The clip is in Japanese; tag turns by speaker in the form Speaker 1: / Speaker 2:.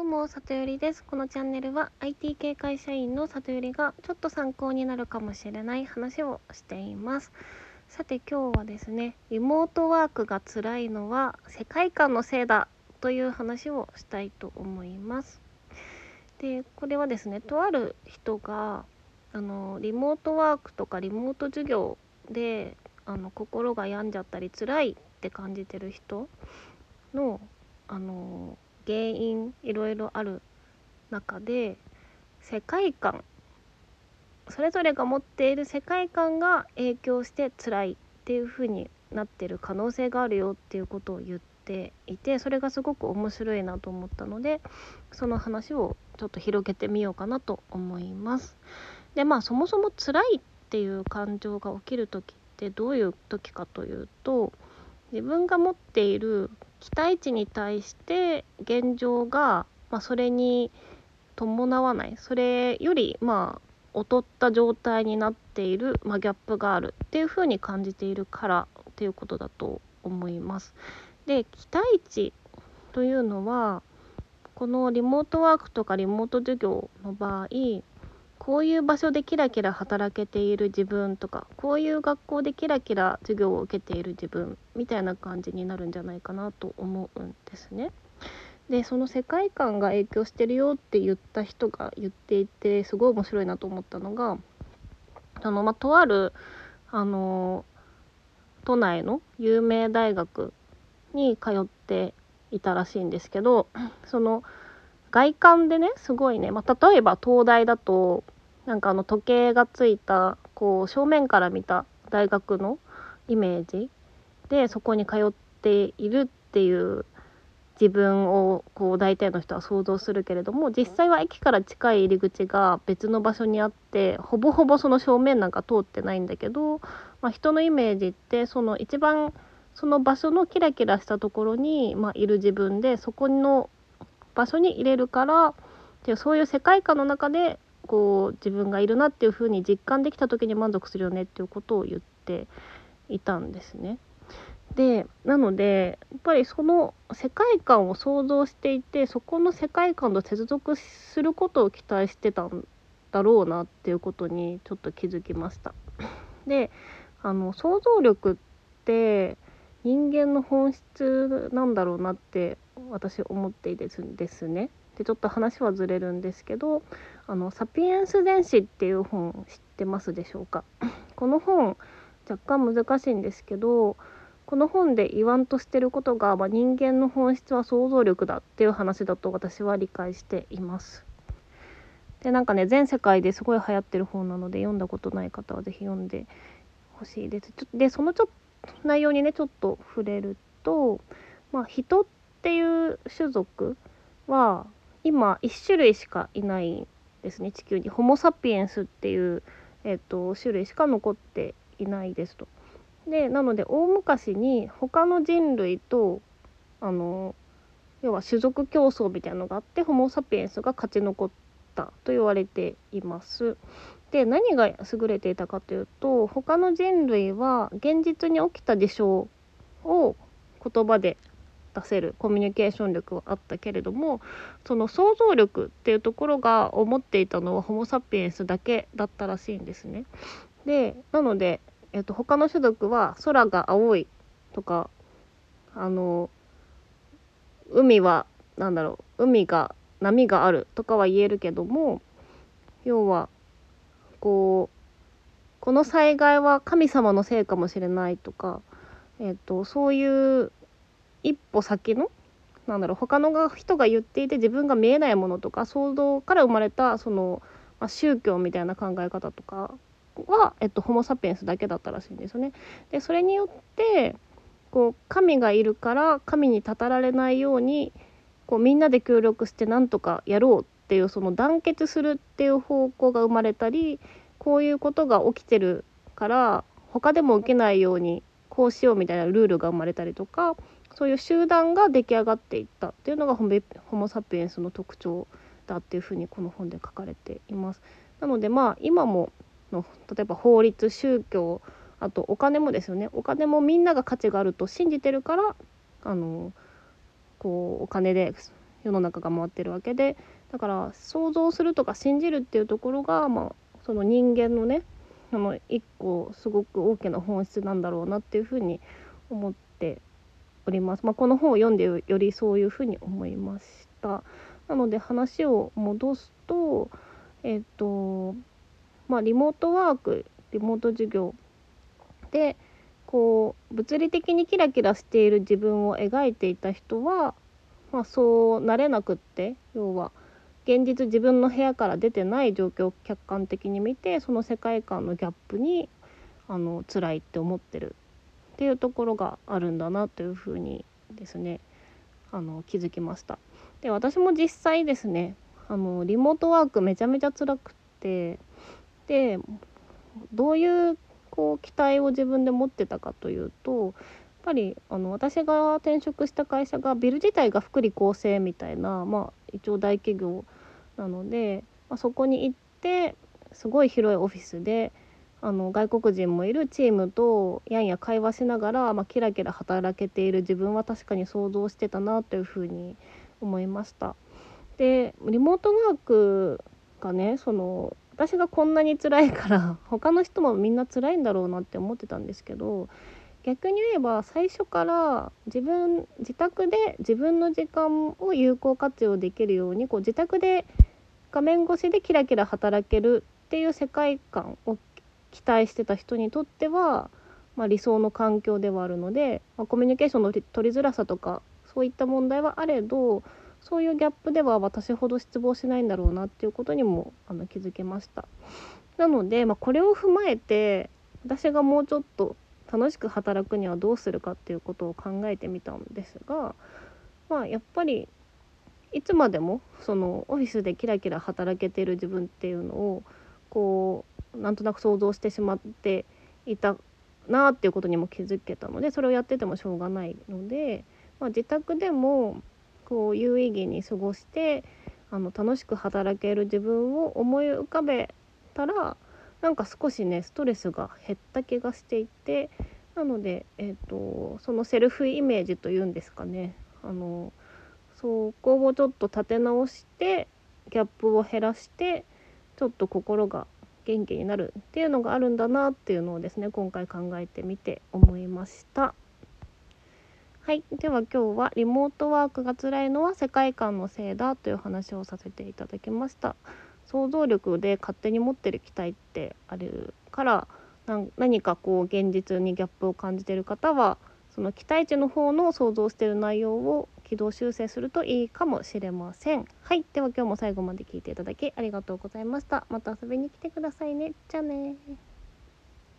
Speaker 1: どうも、里よりです。このチャンネルは IT 系会社員の里よりがちょっと参考になるかもしれない話をしています。さて今日はですね、リモートワークが辛いのは世界観のせいだという話をしたいと思います。で、これはですね、とある人があのリモートワークとかリモート授業であの心が病んじゃったり辛いって感じてる人のあの原因いろいろある中で世界観それぞれが持っている世界観が影響して辛いっていう風になってる可能性があるよっていうことを言っていてそれがすごく面白いなと思ったのでその話をちょっと広げてみようかなと思います。でまあそもそも辛いっていう感情が起きる時ってどういう時かというと自分が持っている期待値に対して現状が、まあ、それに伴わないそれよりまあ劣った状態になっている、まあ、ギャップがあるっていうふうに感じているからっていうことだと思います。で期待値というのはこのリモートワークとかリモート授業の場合こういう場所でキラキラ働けている自分とかこういう学校でキラキラ授業を受けている自分みたいな感じになるんじゃないかなと思うんですね。でその世界観が影響してるよって言った人が言っていてすごい面白いなと思ったのがあの、まあ、とあるあの都内の有名大学に通っていたらしいんですけどその外観でねすごいね、まあ、例えば東大だとなんかあの時計がついたこう正面から見た大学のイメージでそこに通っているっていう自分をこう大体の人は想像するけれども実際は駅から近い入り口が別の場所にあってほぼほぼその正面なんか通ってないんだけど、まあ、人のイメージってその一番その場所のキラキラしたところに、まあ、いる自分でそこの場所に入れるからっていうそういう世界観の中でこう自分がいるなっていう風に実感できた時に満足するよねっていうことを言っていたんですね。でなのでやっぱりその世界観を想像していてそこの世界観と接続することを期待してたんだろうなっていうことにちょっと気づきました。であの想像力って人間の本質なんだろうなって私思っていてですね。でちょっと話はずれるんですけど「あのサピエンス全史」っていう本知ってますでしょうか？この本若干難しいんですけどこの本で言わんとしてることが、まあ、人間の本質は想像力だっていう話だと私は理解しています。でなんかね全世界ですごい流行ってる本なので読んだことない方は是非読んでほしいです。ちょでそのちょっと内容にねちょっと触れると、まあ、人ってっていう種族は今1種類しかいないですね地球にホモ・サピエンスっていう、えーと、種類しか残っていないですと。でなので大昔に他の人類とあの要は種族競争みたいなのがあってホモ・サピエンスが勝ち残ったと言われています。で何が優れていたかというと他の人類は現実に起きた事象を言葉で出せるコミュニケーション力はあったけれどもその想像力っていうところが思っていたのはホモ・サピエンスだけだったらしいんですね。でなので、えっと、他の種族は空が青いとかあの海は何だろう海が波があるとかは言えるけども要はこうこの災害は神様のせいかもしれないとか、えっと、そういう一歩先のなんだろう他の人が言っていて自分が見えないものとか想像から生まれたその、まあ、宗教みたいな考え方とかは、えっと、ホモ・サピエンスだけだったらしいんですよね。でそれによってこう神がいるから神にたたられないようにこうみんなで協力してなんとかやろうっていうその団結するっていう方向が生まれたりこういうことが起きてるから他でも受けないようにこうしようみたいなルールが生まれたりとかそういう集団が出来上がっていったっていうのがホモ・サピエンスの特徴だっていうふうにこの本で書かれています。なのでまあ今もの例えば法律宗教あとお金もですよねお金もみんなが価値があると信じてるからあのこうお金で世の中が回ってるわけでだから想像するとか信じるっていうところが、まあ、その人間のねあの一個すごく大きな本質なんだろうなっていうふうに思っております。まあ、この本を読んでよりそういうふうに思いました。なので話を戻すとえっ、とまあリモートワークリモート授業でこう物理的にキラキラしている自分を描いていた人は、まあ、そうなれなくって要は現実自分の部屋から出てない状況を客観的に見てその世界観のギャップにあの辛いって思ってるっていうところがあるんだなというふうにですねあの気づきました。で私も実際ですねあのリモートワークめちゃめちゃ辛くってでどういうこう期待を自分で持ってたかというとやっぱりあの私が転職した会社がビル自体が福利厚生みたいな、まあ、一応大企業なので、まあ、そこに行ってすごい広いオフィスであの外国人もいるチームとやんや会話しながら、まあ、キラキラ働けている自分は確かに想像してたなというふうに思いました。でリモートワークがねその私がこんなに辛いから 他の人もみんな辛いんだろうなって思ってたんですけど逆に言えば最初から自分自宅で自分の時間を有効活用できるようにこう自宅で画面越しでキラキラ働けるっていう世界観を期待してた人にとっては、まあ、理想の環境ではあるので、まあ、コミュニケーションの取りづらさとかそういった問題はあれどそういうギャップでは私ほど失望しないんだろうなっていうことにもあの気づけました。なので、まあ、これを踏まえて私がもうちょっと楽しく働くにはどうするかっていうことを考えてみたんですが、まあ、やっぱりいつまでもそのオフィスでキラキラ働けてる自分っていうのをこうなんとなく想像してしまっていたなっていうことにも気づけたのでそれをやっててもしょうがないので、まあ、自宅でもこう有意義に過ごしてあの楽しく働ける自分を思い浮かべたらなんか少しねストレスが減った気がしていてなので、えーと、そのセルフイメージというんですかねあのそこをちょっと立て直してギャップを減らしてちょっと心が元気になるっていうのがあるんだなっていうのをですね今回考えてみて思いました。はい、では今日はリモートワークが辛いのは世界観のせいだという話をさせていただきました想像力で勝手に持ってる期待ってあるから何かこう現実にギャップを感じている方はその期待値の方の想像している内容を軌道修正するといいかもしれません。はい。では今日も最後まで聞いていただきありがとうございました。また遊びに来てくださいね。じゃあね